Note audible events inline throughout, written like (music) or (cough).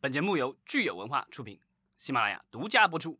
本节目由聚友文化出品，喜马拉雅独家播出。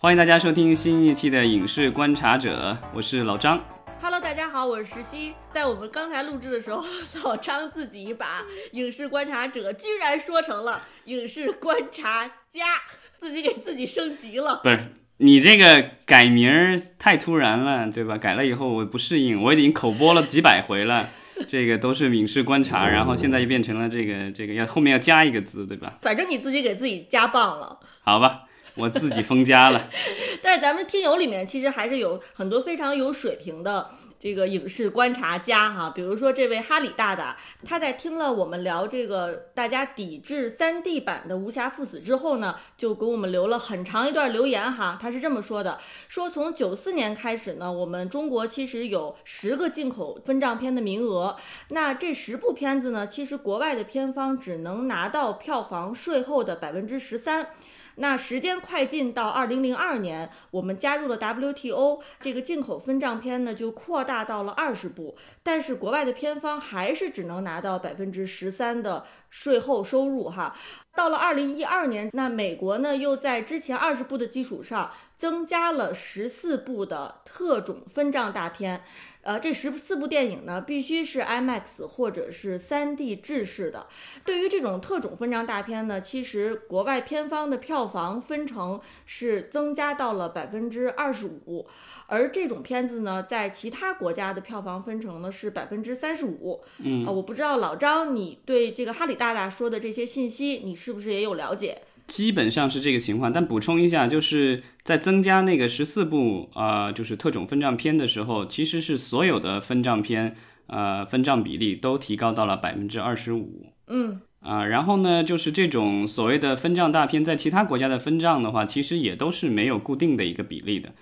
欢迎大家收听新一期的《影视观察者》，我是老张。Hello，大家好，我是石溪。在我们刚才录制的时候，(laughs) 老张自己把影视观察者居然说成了影视观察家，自己给自己升级了。不是你这个改名儿太突然了，对吧？改了以后我不适应，我已经口播了几百回了，这个都是影视观察，然后现在就变成了这个这个要后面要加一个字，对吧？反正你自己给自己加棒了。好吧，我自己封家了。(laughs) 但是咱们听友里面其实还是有很多非常有水平的这个影视观察家哈，比如说这位哈里大大，他在听了我们聊这个大家抵制三 D 版的《无暇赴死》之后呢，就给我们留了很长一段留言哈。他是这么说的：说从九四年开始呢，我们中国其实有十个进口分账片的名额，那这十部片子呢，其实国外的片方只能拿到票房税后的百分之十三。那时间快进到二零零二年，我们加入了 WTO，这个进口分账片呢就扩大到了二十部，但是国外的片方还是只能拿到百分之十三的税后收入哈。到了二零一二年，那美国呢又在之前二十部的基础上增加了十四部的特种分账大片。呃，这十四部电影呢，必须是 IMAX 或者是 3D 制式的。对于这种特种分账大片呢，其实国外片方的票房分成是增加到了百分之二十五，而这种片子呢，在其他国家的票房分成呢是百分之三十五。嗯啊、我不知道老张，你对这个哈里大大说的这些信息，你是不是也有了解？基本上是这个情况，但补充一下，就是在增加那个十四部啊、呃就是特种分账片的时候，其实是所有的分账片呃分账比例都提高到了百分之二十五。嗯啊，然后呢，就是这种所谓的分账大片，在其他国家的分账的话，其实也都是没有固定的一个比例的。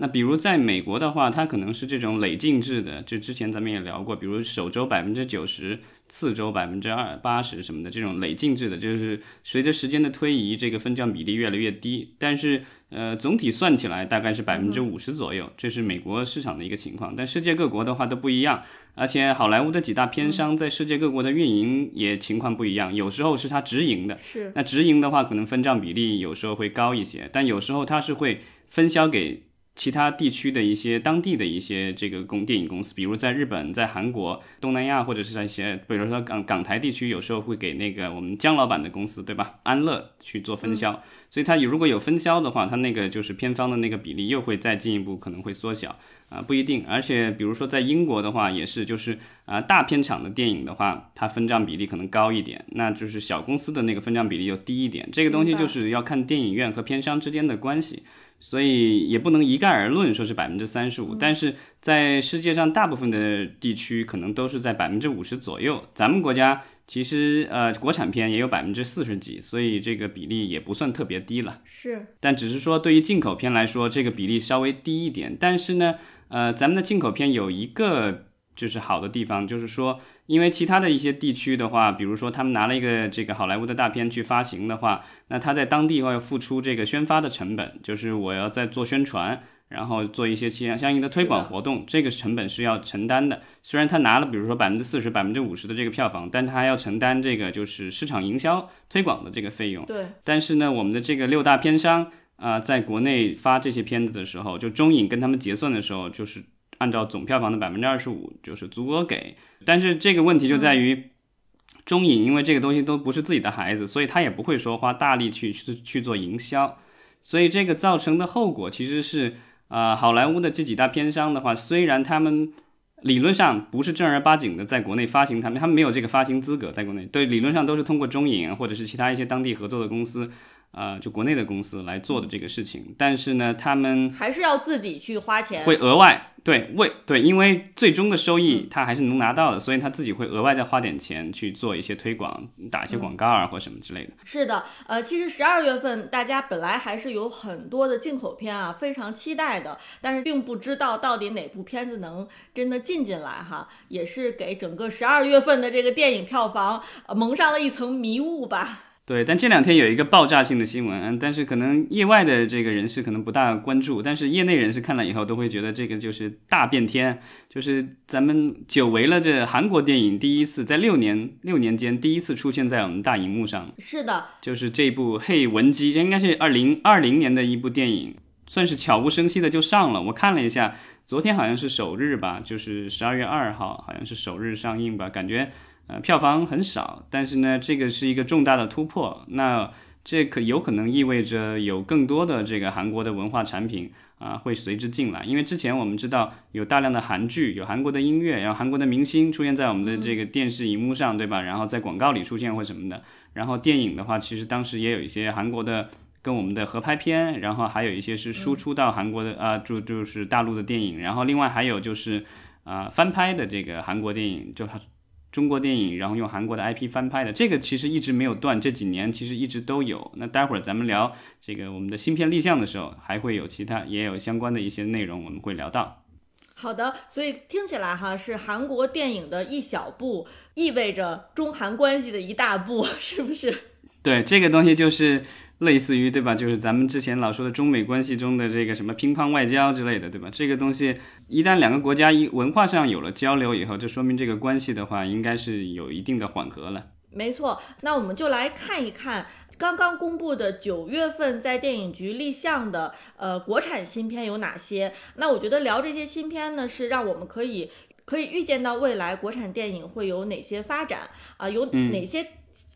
那比如在美国的话，它可能是这种累进制的，就之前咱们也聊过，比如首周百分之九十，次周百分之二八十什么的这种累进制的，就是随着时间的推移，这个分账比例越来越低，但是呃总体算起来大概是百分之五十左右，这是美国市场的一个情况，但世界各国的话都不一样。而且好莱坞的几大片商在世界各国的运营也情况不一样，有时候是它直营的，是。那直营的话可能分账比例有时候会高一些，但有时候它是会分销给其他地区的一些当地的一些这个公电影公司，比如在日本、在韩国、东南亚或者是在一些，比如说港港台地区，有时候会给那个我们姜老板的公司，对吧？安乐去做分销，所以他如果有分销的话，他那个就是片方的那个比例又会再进一步可能会缩小。啊，不一定，而且比如说在英国的话，也是就是啊，大片场的电影的话，它分账比例可能高一点，那就是小公司的那个分账比例又低一点。这个东西就是要看电影院和片商之间的关系，所以也不能一概而论说是百分之三十五，但是在世界上大部分的地区可能都是在百分之五十左右。咱们国家其实呃国产片也有百分之四十几，所以这个比例也不算特别低了。是，但只是说对于进口片来说，这个比例稍微低一点。但是呢，呃，咱们的进口片有一个就是好的地方，就是说，因为其他的一些地区的话，比如说他们拿了一个这个好莱坞的大片去发行的话，那他在当地要付出这个宣发的成本，就是我要在做宣传。然后做一些相相应的推广活动，这个成本是要承担的。虽然他拿了比如说百分之四十、百分之五十的这个票房，但他还要承担这个就是市场营销推广的这个费用。对，但是呢，我们的这个六大片商啊、在国内发这些片子的时候，就中影跟他们结算的时候，就是按照总票房的百分之二十五，就是足额给。但是这个问题就在于，中影因为这个东西都不是自己的孩子，所以他也不会说花大力去去去做营销，所以这个造成的后果其实是，呃，好莱坞的这几大片商的话，虽然他们理论上不是正儿八经的在国内发行他们，他们没有这个发行资格，在国内。对理论上都是通过中影或者是其他一些当地合作的公司，呃，就国内的公司来做的这个事情。但是呢，他们还是要自己去花钱。会额外对为对，因为最终的收益他还是能拿到的，所以他自己会额外再花点钱去做一些推广，打一些广告啊或什么之类的。是的，呃，其实十二月份大家本来还是有很多的进口片啊，非常期待的，但是并不知道到底哪部片子能真的进进来哈，也是给整个十二月份的这个电影票房、呃、蒙上了一层迷雾吧。对，但这两天有一个爆炸性的新闻，嗯，但是可能业外的这个人士可能不大关注，但是业内人士看了以后都会觉得这个就是大变天，就是咱们久违了这韩国电影第一次在六年六年间第一次出现在我们大荧幕上。是的，就是这部《嘿文姬》，这应该是二零二零年的一部电影，算是悄无声息的就上了。我看了一下，昨天好像是首日吧，就是十二月二号，好像是首日上映吧，感觉。呃，票房很少，但是呢，这个是一个重大的突破。那这可有可能意味着有更多的这个韩国的文化产品啊会随之进来。因为之前我们知道有大量的韩剧，有韩国的音乐，然后韩国的明星出现在我们的这个电视荧幕上，对吧？然后在广告里出现或什么的。然后电影的话，其实当时也有一些韩国的跟我们的合拍片，然后还有一些是输出到韩国的啊，就就是大陆的电影。然后另外还有就是啊翻拍的这个韩国电影，就它。中国电影，然后用韩国的 IP 翻拍的，这个其实一直没有断，这几年其实一直都有。那待会儿咱们聊这个我们的新片立项的时候，还会有其他也有相关的一些内容，我们会聊到。好的，所以听起来哈是韩国电影的一小步，意味着中韩关系的一大步，(laughs) 是不是？对，这个东西就是。类似于对吧？就是咱们之前老说的中美关系中的这个什么乒乓外交之类的，对吧？这个东西一旦两个国家一文化上有了交流以后，就说明这个关系的话，应该是有一定的缓和了。没错，那我们就来看一看刚刚公布的九月份在电影局立项的呃国产新片有哪些。那我觉得聊这些新片呢，是让我们可以可以预见到未来国产电影会有哪些发展啊？有哪些？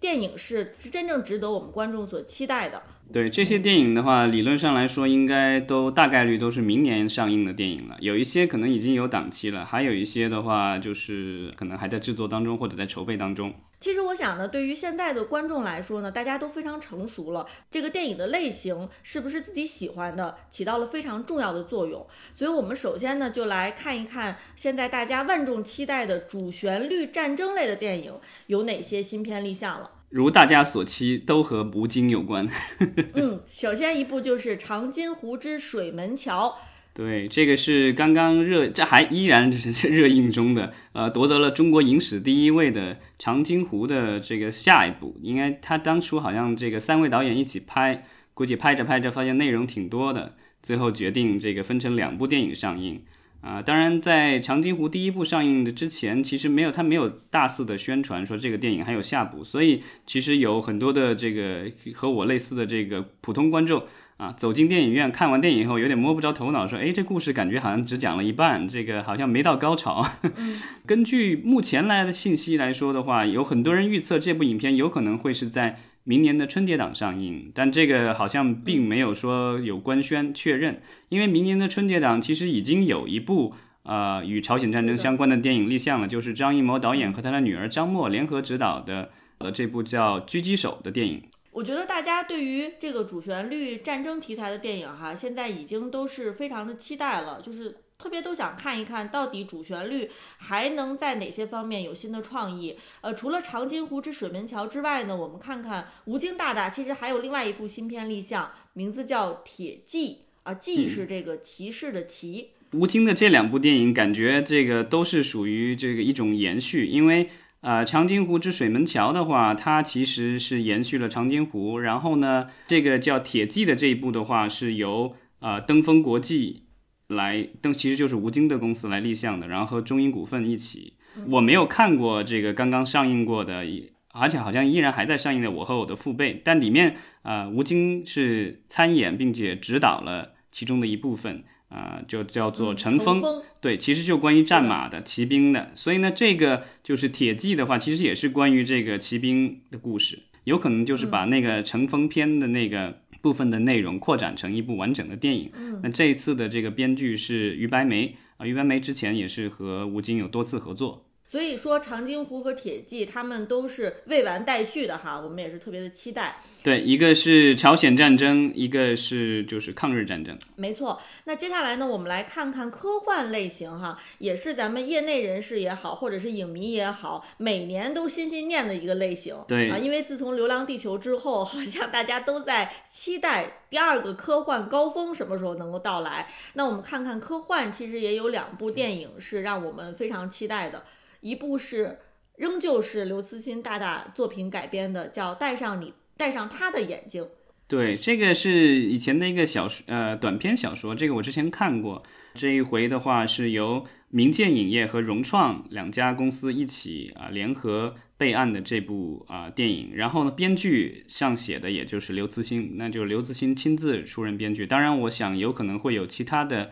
电影是真正值得我们观众所期待的。对这些电影的话，理论上来说，应该都大概率都是明年上映的电影了。有一些可能已经有档期了，还有一些的话，就是可能还在制作当中或者在筹备当中。其实我想呢，对于现在的观众来说呢，大家都非常成熟了，这个电影的类型是不是自己喜欢的，起到了非常重要的作用。所以，我们首先呢，就来看一看现在大家万众期待的主旋律战争类的电影有哪些新片立项了。如大家所期，都和吴京有关。(laughs) 嗯，首先一部就是《长津湖之水门桥》。对，这个是刚刚热，这还依然是热映中的，呃，夺得了中国影史第一位的《长津湖》的这个下一部。应该他当初好像这个三位导演一起拍，估计拍着拍着发现内容挺多的，最后决定这个分成两部电影上映。啊，当然，在《长津湖》第一部上映的之前，其实没有他没有大肆的宣传说这个电影还有下部，所以其实有很多的这个和我类似的这个普通观众啊，走进电影院看完电影以后，有点摸不着头脑，说，哎，这故事感觉好像只讲了一半，这个好像没到高潮。(laughs) 根据目前来的信息来说的话，有很多人预测这部影片有可能会是在。明年的春节档上映，但这个好像并没有说有官宣确认，因为明年的春节档其实已经有一部呃与朝鲜战争相关的电影立项了，就是张艺谋导演和他的女儿张默联合执导的呃这部叫《狙击手》的电影。我觉得大家对于这个主旋律战争题材的电影哈，现在已经都是非常的期待了，就是。特别都想看一看到底主旋律还能在哪些方面有新的创意。呃，除了《长津湖之水门桥》之外呢，我们看看吴京大大其实还有另外一部新片立项，名字叫《铁骑》啊，骑是这个骑士的骑。吴京的这两部电影感觉这个都是属于这个一种延续，因为呃，《长津湖之水门桥》的话，它其实是延续了长津湖，然后呢，这个叫《铁骑》的这一部的话是由呃登峰国际。来都其实就是吴京的公司来立项的，然后和中英股份一起。我没有看过这个刚刚上映过的，而且好像依然还在上映的《我和我的父辈》，但里面呃吴京是参演并且指导了其中的一部分，啊，就叫做《乘风》。对，其实就关于战马的骑兵的。所以呢，这个就是《铁骑》的话，其实也是关于这个骑兵的故事，有可能就是把那个《乘风》篇的那个。部分的内容扩展成一部完整的电影。那这一次的这个编剧是于白梅啊，于白梅之前也是和吴京有多次合作。所以说，长津湖和铁骑他们都是未完待续的哈，我们也是特别的期待。对，一个是朝鲜战争，一个是就是抗日战争。没错。那接下来呢，我们来看看科幻类型哈，也是咱们业内人士也好，或者是影迷也好，每年都心心念的一个类型。对啊，因为自从《流浪地球》之后，好像大家都在期待第二个科幻高峰什么时候能够到来。那我们看看科幻，其实也有两部电影是让我们非常期待的。一部是仍旧是刘慈欣大大作品改编的，叫《带上你戴上他的眼睛。对，这个是以前的一个小说，呃，短篇小说，这个我之前看过。这一回的话是由明剑影业和融创两家公司一起啊联合备案的这部啊电影。然后呢，编剧上写的也就是刘慈欣，那就是刘慈欣亲自出任编剧。当然，我想有可能会有其他的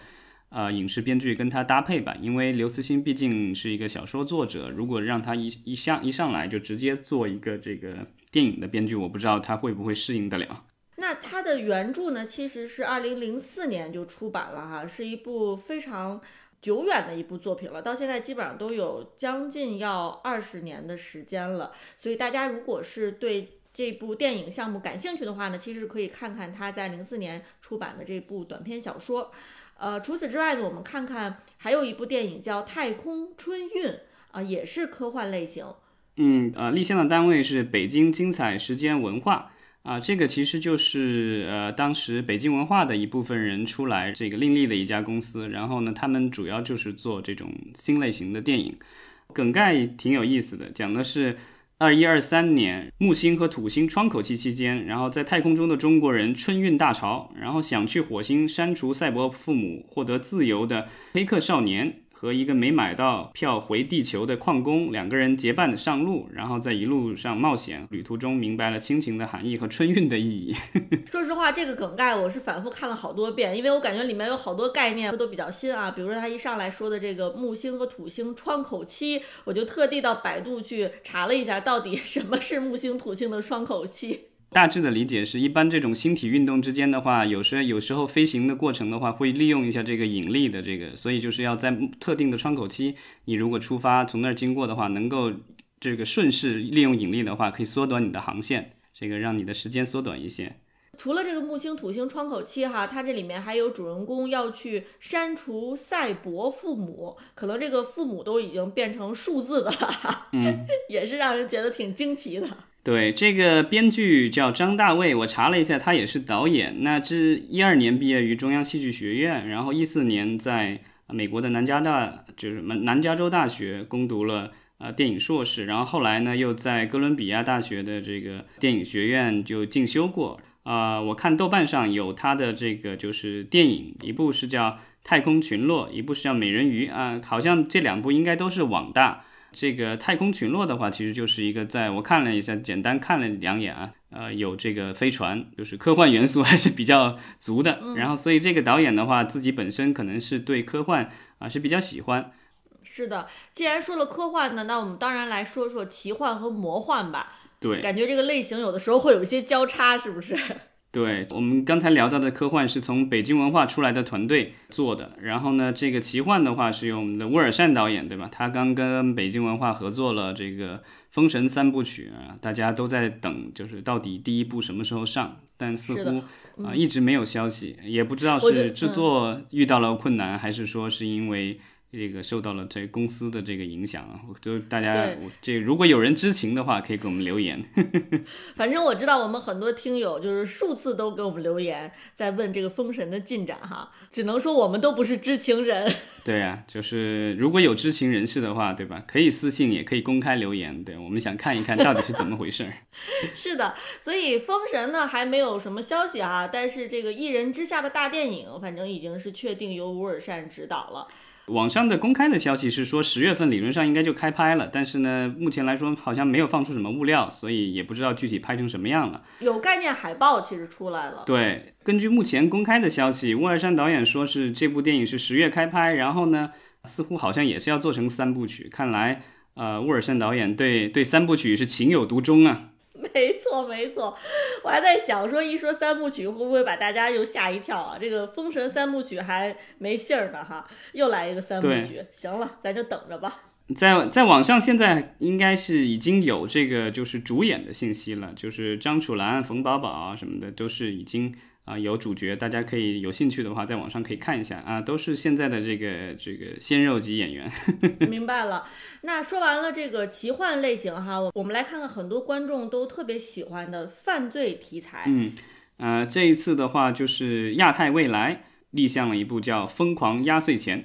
呃影视编剧跟他搭配吧，因为刘慈欣毕竟是一个小说作者，如果让他一一上一上来就直接做一个这个电影的编剧，我不知道他会不会适应得了。那他的原著呢，其实是二零零四年就出版了哈，是一部非常久远的一部作品了，到现在基本上都有将近要二十年的时间了。所以大家如果是对这部电影项目感兴趣的话呢，其实可以看看他在零四年出版的这部短篇小说。呃，除此之外呢，我们看看还有一部电影叫《太空春运》啊，也是科幻类型。嗯，呃，立项的单位是北京精彩时间文化。啊，这个其实就是呃，当时北京文化的一部分人出来这个另立的一家公司，然后呢，他们主要就是做这种新类型的电影，梗概挺有意思的，讲的是二一二三年木星和土星窗口期期间，然后在太空中的中国人春运大潮，然后想去火星删除赛博父母，获得自由的黑客少年。和一个没买到票回地球的矿工两个人结伴的上路，然后在一路上冒险，旅途中明白了亲情的含义和春运的意义。(laughs) 说实话，这个梗概我是反复看了好多遍，因为我感觉里面有好多概念都比较新啊。比如说他一上来说的这个木星和土星窗口期，我就特地到百度去查了一下，到底什么是木星土星的窗口期。大致的理解是一般这种星体运动之间的话，有时有时候飞行的过程的话，会利用一下这个引力的这个，所以就是要在特定的窗口期，你如果出发从那儿经过的话，能够这个顺势利用引力的话，可以缩短你的航线，这个让你的时间缩短一些。除了这个木星土星窗口期哈，它这里面还有主人公要去删除赛博父母，可能这个父母都已经变成数字的了，嗯，(laughs) 也是让人觉得挺惊奇的。对，这个编剧叫张大卫，我查了一下，他也是导演。那这一二年毕业于中央戏剧学院，然后一四年在美国的南加大，就是南南加州大学攻读了呃电影硕士，然后后来呢又在哥伦比亚大学的这个电影学院就进修过。啊，我看豆瓣上有他的这个就是电影，一部是叫《太空群落》，一部是叫《美人鱼》啊，好像这两部应该都是网大。这个太空群落的话，其实就是一个在我看了一下，简单看了两眼啊，呃，有这个飞船，就是科幻元素还是比较足的。然后，所以这个导演的话，自己本身可能是对科幻啊是比较喜欢。是的，既然说了科幻呢，那我们当然来说说奇幻和魔幻吧。对，感觉这个类型有的时候会有一些交叉，是不是？对我们刚才聊到的科幻是从北京文化出来的团队做的，然后呢，这个奇幻的话是由我们的乌尔善导演，对吧？他刚跟北京文化合作了这个《封神三部曲》啊，大家都在等，就是到底第一部什么时候上？但似乎啊一直没有消息，也不知道是制作遇到了困难，还是说是因为。这个受到了这公司的这个影响啊，就大家这如果有人知情的话，可以给我们留言。(laughs) 反正我知道我们很多听友就是数次都给我们留言，在问这个封神的进展哈。只能说我们都不是知情人。(laughs) 对呀，就是如果有知情人士的话，对吧？可以私信，也可以公开留言。对我们想看一看到底是怎么回事。(laughs) 是的，所以封神呢还没有什么消息哈，但是这个一人之下的大电影，反正已经是确定由吴尔善执导了。网上的公开的消息是说十月份理论上应该就开拍了，但是呢，目前来说好像没有放出什么物料，所以也不知道具体拍成什么样了。有概念海报其实出来了。对，根据目前公开的消息，乌尔善导演说是这部电影是十月开拍，然后呢，似乎好像也是要做成三部曲。看来，呃，乌尔善导演对对三部曲是情有独钟啊。(laughs) 没错没错，我还在想说，一说三部曲会不会把大家又吓一跳啊？这个《封神三部曲》还没信儿呢哈，又来一个三部曲，行了，咱就等着吧。在在网上现在应该是已经有这个就是主演的信息了，就是张楚岚、冯宝宝啊什么的都是已经。啊，有主角，大家可以有兴趣的话，在网上可以看一下啊，都是现在的这个这个鲜肉级演员。(laughs) 明白了。那说完了这个奇幻类型哈，我我们来看看很多观众都特别喜欢的犯罪题材。嗯，呃，这一次的话就是亚太未来立项了一部叫《疯狂压岁钱》。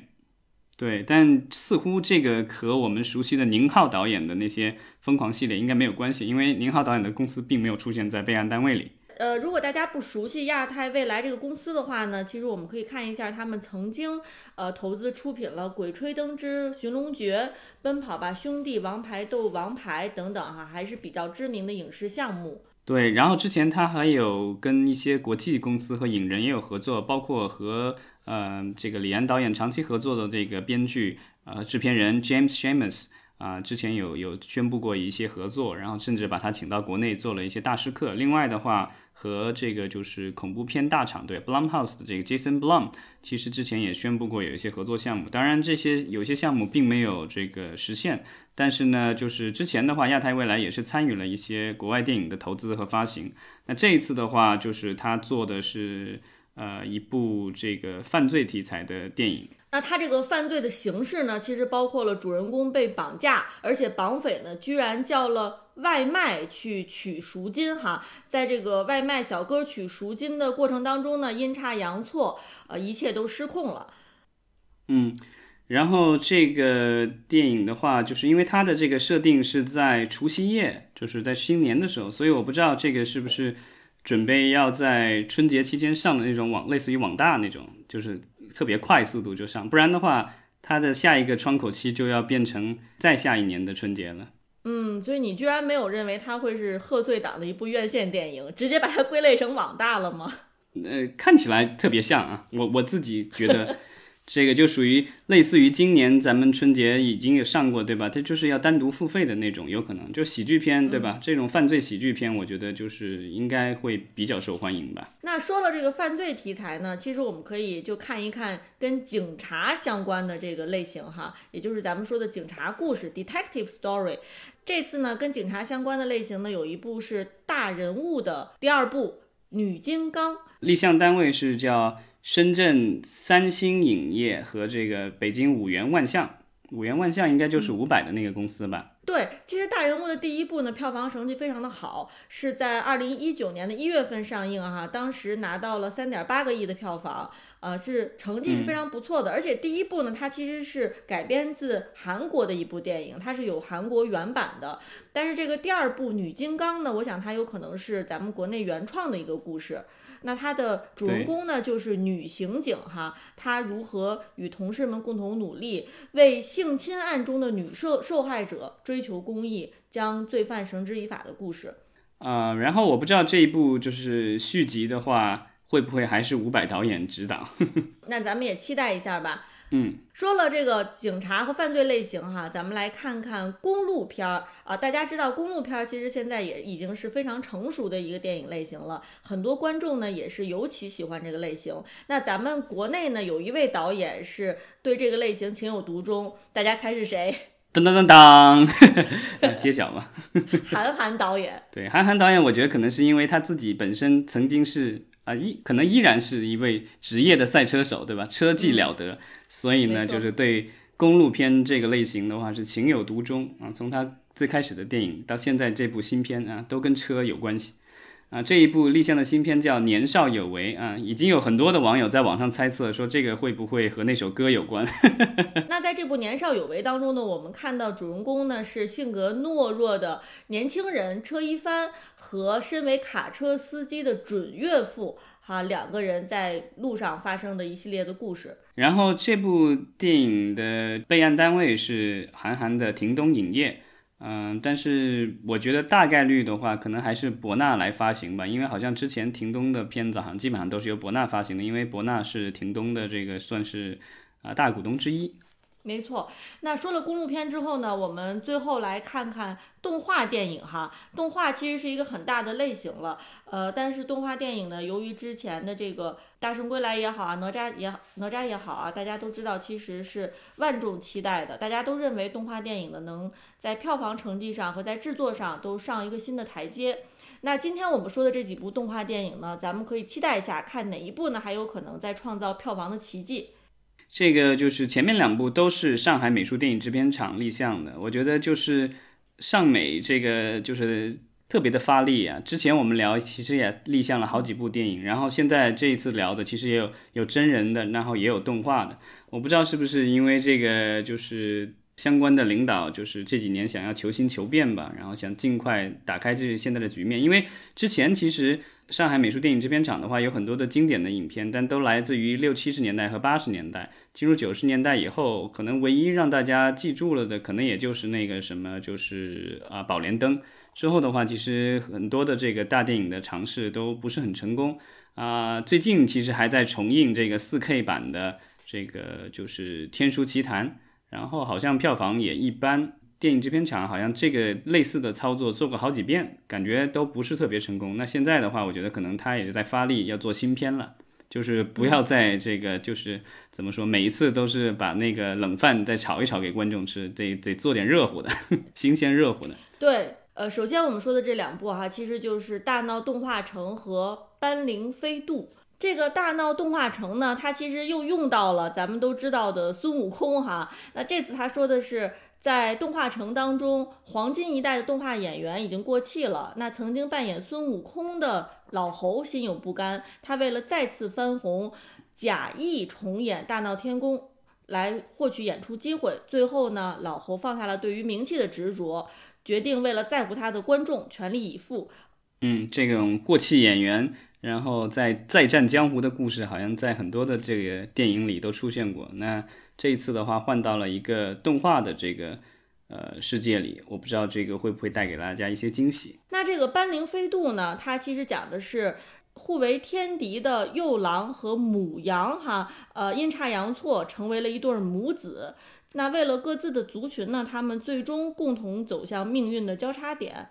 对，但似乎这个和我们熟悉的宁浩导演的那些疯狂系列应该没有关系，因为宁浩导演的公司并没有出现在备案单位里。呃，如果大家不熟悉亚太未来这个公司的话呢，其实我们可以看一下他们曾经呃投资出品了《鬼吹灯之寻龙诀》《奔跑吧兄弟》《王牌斗王牌》等等哈，还是比较知名的影视项目。对，然后之前他还有跟一些国际公司和影人也有合作，包括和呃这个李安导演长期合作的这个编剧呃制片人 James Shamus 啊，之前有有宣布过一些合作，然后甚至把他请到国内做了一些大师课。另外的话，和这个就是恐怖片大厂对 Blumhouse 的这个 Jason Blum，其实之前也宣布过有一些合作项目。当然，这些有些项目并没有这个实现。但是呢，就是之前的话，亚太未来也是参与了一些国外电影的投资和发行。那这一次的话，就是他做的是呃一部这个犯罪题材的电影。那他这个犯罪的形式呢，其实包括了主人公被绑架，而且绑匪呢居然叫了外卖去取赎金哈。在这个外卖小哥取赎金的过程当中呢，阴差阳错，呃，一切都失控了。嗯。然后这个电影的话，就是因为它的这个设定是在除夕夜，就是在新年的时候，所以我不知道这个是不是准备要在春节期间上的那种网，类似于网大那种，就是特别快速度就上，不然的话，它的下一个窗口期就要变成再下一年的春节了。嗯，所以你居然没有认为它会是贺岁档的一部院线电影，直接把它归类成网大了吗？呃，看起来特别像啊，我我自己觉得。这个就属于类似于今年咱们春节已经有上过，对吧？它就是要单独付费的那种，有可能就喜剧片，对吧？这种犯罪喜剧片，我觉得就是应该会比较受欢迎吧。那说了这个犯罪题材呢，其实我们可以就看一看跟警察相关的这个类型哈，也就是咱们说的警察故事 （detective story）。这次呢，跟警察相关的类型呢，有一部是大人物的第二部《女金刚》，立项单位是叫。深圳三星影业和这个北京五元万象，五元万象应该就是五百的那个公司吧？对，其实大人物的第一部呢，票房成绩非常的好，是在二零一九年的一月份上映哈，当时拿到了三点八个亿的票房，呃，是成绩是非常不错的。而且第一部呢，它其实是改编自韩国的一部电影，它是有韩国原版的。但是这个第二部女金刚呢，我想它有可能是咱们国内原创的一个故事。那它的主人公呢，就是女刑警哈，她如何与同事们共同努力，为性侵案中的女受受害者追求公义，将罪犯绳之以法的故事。啊，然后我不知道这一部就是续集的话，会不会还是伍佰导演执导？(laughs) 那咱们也期待一下吧。嗯，说了这个警察和犯罪类型哈，咱们来看看公路片儿啊。大家知道公路片儿其实现在也已经是非常成熟的一个电影类型了，很多观众呢也是尤其喜欢这个类型。那咱们国内呢有一位导演是对这个类型情有独钟，大家猜是谁？当当当当，(laughs) 揭晓吧。韩寒导演。对，韩寒导演，我觉得可能是因为他自己本身曾经是。啊，依可能依然是一位职业的赛车手，对吧？车技了得，所以呢，就是对公路片这个类型的话是情有独钟啊。从他最开始的电影到现在这部新片啊，都跟车有关系。啊，这一部立项的新片叫《年少有为》啊，已经有很多的网友在网上猜测说这个会不会和那首歌有关？(laughs) 那在这部《年少有为》当中呢，我们看到主人公呢是性格懦弱的年轻人车一帆和身为卡车司机的准岳父哈两个人在路上发生的一系列的故事。然后这部电影的备案单位是韩寒的亭东影业。嗯，但是我觉得大概率的话，可能还是博纳来发行吧，因为好像之前廷东的片子好像基本上都是由博纳发行的，因为博纳是廷东的这个算是啊大股东之一。没错，那说了公路片之后呢，我们最后来看看动画电影哈。动画其实是一个很大的类型了，呃，但是动画电影呢，由于之前的这个《大圣归来》也好啊，哪吒也哪吒也好啊，大家都知道其实是万众期待的，大家都认为动画电影呢能在票房成绩上和在制作上都上一个新的台阶。那今天我们说的这几部动画电影呢，咱们可以期待一下，看哪一部呢还有可能再创造票房的奇迹。这个就是前面两部都是上海美术电影制片厂立项的，我觉得就是上美这个就是特别的发力啊！之前我们聊其实也立项了好几部电影，然后现在这一次聊的其实也有有真人的，然后也有动画的。我不知道是不是因为这个就是相关的领导就是这几年想要求新求变吧，然后想尽快打开这现在的局面。因为之前其实上海美术电影制片厂的话有很多的经典的影片，但都来自于六七十年代和八十年代。进入九十年代以后，可能唯一让大家记住了的，可能也就是那个什么，就是啊《宝莲灯》。之后的话，其实很多的这个大电影的尝试都不是很成功啊。最近其实还在重映这个 4K 版的这个就是《天书奇谭》，然后好像票房也一般。电影制片厂好像这个类似的操作做过好几遍，感觉都不是特别成功。那现在的话，我觉得可能他也是在发力要做新片了，就是不要在这个就是怎么说，每一次都是把那个冷饭再炒一炒给观众吃，得得做点热乎的，(laughs) 新鲜热乎的。对。呃，首先我们说的这两部哈，其实就是《大闹动画城》和《斑羚飞渡》。这个《大闹动画城》呢，它其实又用到了咱们都知道的孙悟空哈。那这次他说的是，在动画城当中，黄金一代的动画演员已经过气了。那曾经扮演孙悟空的老侯心有不甘，他为了再次翻红，假意重演《大闹天宫》来获取演出机会。最后呢，老侯放下了对于名气的执着。决定为了在乎他的观众全力以赴。嗯，这种过气演员，然后在再战江湖的故事，好像在很多的这个电影里都出现过。那这一次的话，换到了一个动画的这个呃世界里，我不知道这个会不会带给大家一些惊喜。那这个斑羚飞渡呢？它其实讲的是互为天敌的幼狼和母羊，哈，呃，阴差阳错成为了一对母子。那为了各自的族群呢，他们最终共同走向命运的交叉点。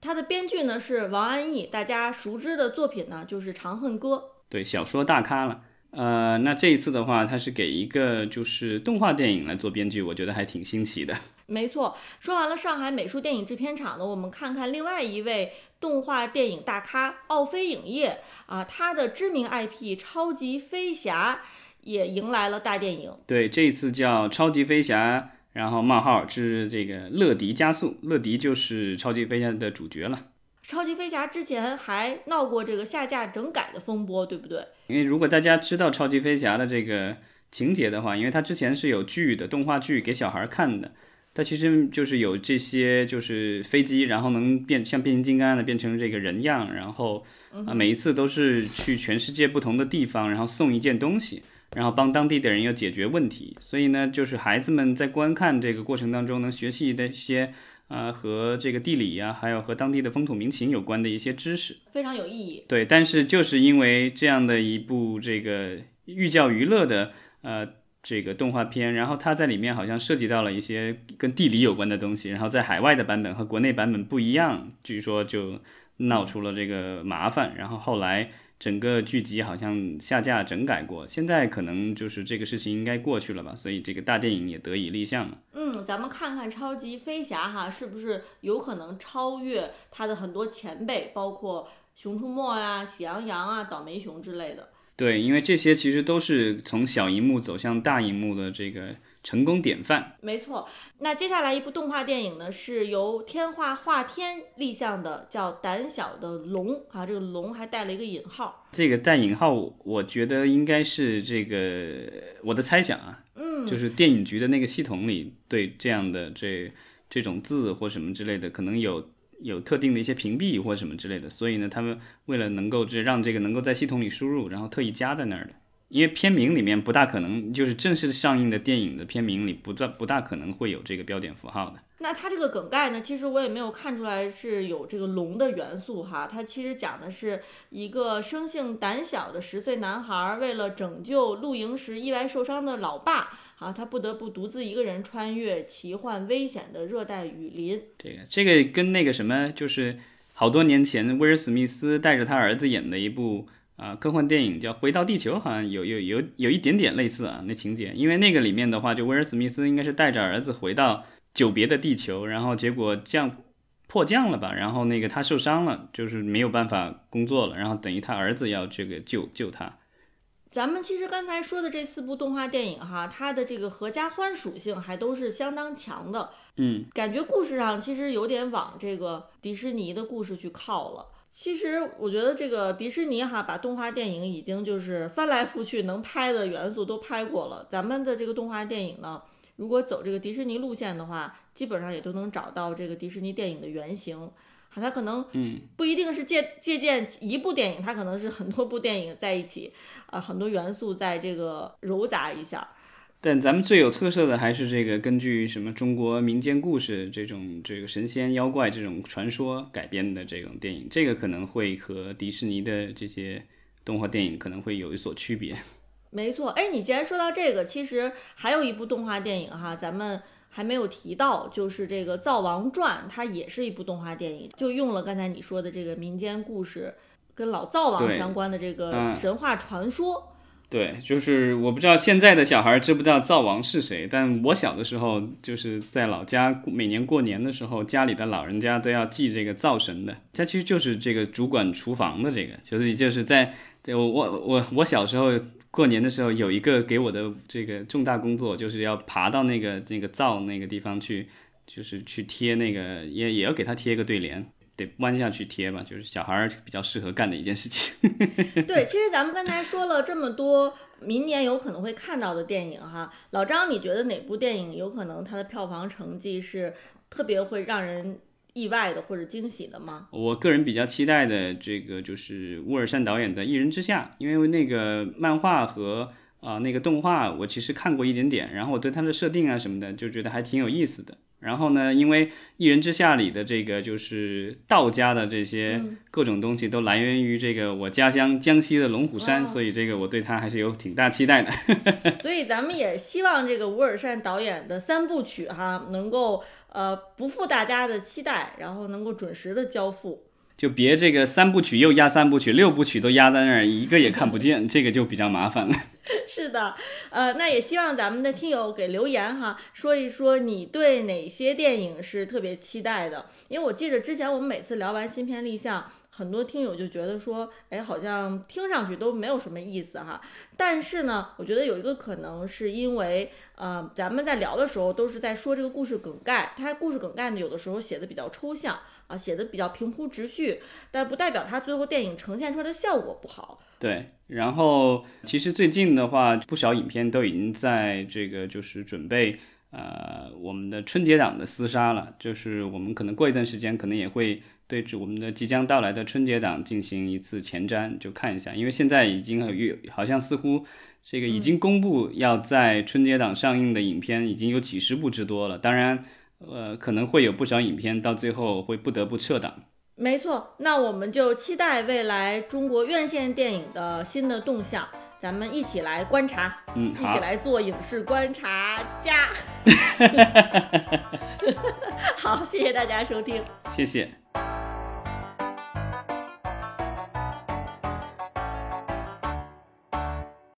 它的编剧呢是王安忆，大家熟知的作品呢就是《长恨歌》。对，小说大咖了。呃，那这一次的话，他是给一个就是动画电影来做编剧，我觉得还挺新奇的。没错，说完了上海美术电影制片厂呢，我们看看另外一位动画电影大咖奥飞影业啊，他的知名 IP《超级飞侠》。也迎来了大电影，对，这一次叫《超级飞侠》，然后冒号是这个乐迪加速，乐迪就是超级飞侠的主角了。超级飞侠之前还闹过这个下架整改的风波，对不对？因为如果大家知道超级飞侠的这个情节的话，因为它之前是有剧的动画剧给小孩看的，它其实就是有这些就是飞机，然后能变像变形金刚的变成这个人样，然后啊每一次都是去全世界不同的地方，然后送一件东西。然后帮当地的人要解决问题，所以呢，就是孩子们在观看这个过程当中能学习的一些，呃，和这个地理呀，还有和当地的风土民情有关的一些知识，非常有意义。对，但是就是因为这样的一部这个寓教于乐的呃这个动画片，然后它在里面好像涉及到了一些跟地理有关的东西，然后在海外的版本和国内版本不一样，据说就闹出了这个麻烦，然后后来。整个剧集好像下架整改过，现在可能就是这个事情应该过去了吧，所以这个大电影也得以立项了。嗯，咱们看看超级飞侠哈，是不是有可能超越他的很多前辈，包括熊出没啊、喜羊羊啊、倒霉熊之类的？对，因为这些其实都是从小荧幕走向大荧幕的这个。成功典范，没错。那接下来一部动画电影呢，是由天画画天立项的，叫《胆小的龙》啊，这个龙还带了一个引号。这个带引号，我觉得应该是这个我的猜想啊，嗯，就是电影局的那个系统里对这样的这这种字或什么之类的，可能有有特定的一些屏蔽或什么之类的，所以呢，他们为了能够这让这个能够在系统里输入，然后特意加在那儿的。因为片名里面不大可能，就是正式上映的电影的片名里不大不大可能会有这个标点符号的。那它这个梗概呢，其实我也没有看出来是有这个龙的元素哈。它其实讲的是一个生性胆小的十岁男孩，为了拯救露营时意外受伤的老爸，啊，他不得不独自一个人穿越奇幻危险的热带雨林。这个这个跟那个什么，就是好多年前威尔史密斯带着他儿子演的一部。啊，科幻电影叫《回到地球》，好像有有有有一点点类似啊，那情节。因为那个里面的话，就威尔史密斯应该是带着儿子回到久别的地球，然后结果降迫降了吧，然后那个他受伤了，就是没有办法工作了，然后等于他儿子要这个救救他。咱们其实刚才说的这四部动画电影哈，它的这个合家欢属性还都是相当强的。嗯，感觉故事上其实有点往这个迪士尼的故事去靠了。其实我觉得这个迪士尼哈，把动画电影已经就是翻来覆去能拍的元素都拍过了。咱们的这个动画电影呢，如果走这个迪士尼路线的话，基本上也都能找到这个迪士尼电影的原型。它可能嗯不一定是借借鉴一部电影，它可能是很多部电影在一起，啊，很多元素在这个糅杂一下。但咱们最有特色的还是这个根据什么中国民间故事这种这个神仙妖怪这种传说改编的这种电影，这个可能会和迪士尼的这些动画电影可能会有一所区别。没错，哎，你既然说到这个，其实还有一部动画电影哈，咱们还没有提到，就是这个《灶王传》，它也是一部动画电影，就用了刚才你说的这个民间故事，跟老灶王相关的这个嗯神话传说。对，就是我不知道现在的小孩知不知道灶王是谁，但我小的时候就是在老家，每年过年的时候，家里的老人家都要祭这个灶神的，他其实就是这个主管厨房的这个，就是就是在，对我我我我小时候过年的时候有一个给我的这个重大工作，就是要爬到那个那个灶那个地方去，就是去贴那个也也要给他贴一个对联。得弯下去贴吧，就是小孩儿比较适合干的一件事情。(laughs) 对，其实咱们刚才说了这么多明年有可能会看到的电影哈，老张，你觉得哪部电影有可能它的票房成绩是特别会让人意外的或者惊喜的吗？我个人比较期待的这个就是乌尔善导演的《一人之下》，因为那个漫画和啊、那个动画我其实看过一点点，然后我对它的设定啊什么的就觉得还挺有意思的。然后呢，因为《一人之下》里的这个就是道家的这些各种东西都来源于这个我家乡江西的龙虎山，哇所以这个我对它还是有挺大期待的。(laughs) 所以咱们也希望这个吴尔善导演的三部曲哈，能够呃不负大家的期待，然后能够准时的交付。就别这个三部曲又压三部曲，六部曲都压在那儿，一个也看不见，这个就比较麻烦了。(laughs) 是的，呃，那也希望咱们的听友给留言哈，说一说你对哪些电影是特别期待的。因为我记得之前我们每次聊完新片立项，很多听友就觉得说，哎，好像听上去都没有什么意思哈。但是呢，我觉得有一个可能是因为，呃，咱们在聊的时候都是在说这个故事梗概，它故事梗概呢有的时候写的比较抽象啊，写的比较平铺直叙，但不代表它最后电影呈现出来的效果不好。对，然后其实最近的话，不少影片都已经在这个就是准备呃我们的春节档的厮杀了，就是我们可能过一段时间可能也会对着我们的即将到来的春节档进行一次前瞻，就看一下，因为现在已经有好像似乎这个已经公布要在春节档上映的影片已经有几十部之多了，当然呃可能会有不少影片到最后会不得不撤档。没错，那我们就期待未来中国院线电影的新的动向，咱们一起来观察，嗯，一起，来做影视观察家。(laughs) (laughs) 好，谢谢大家收听。谢谢。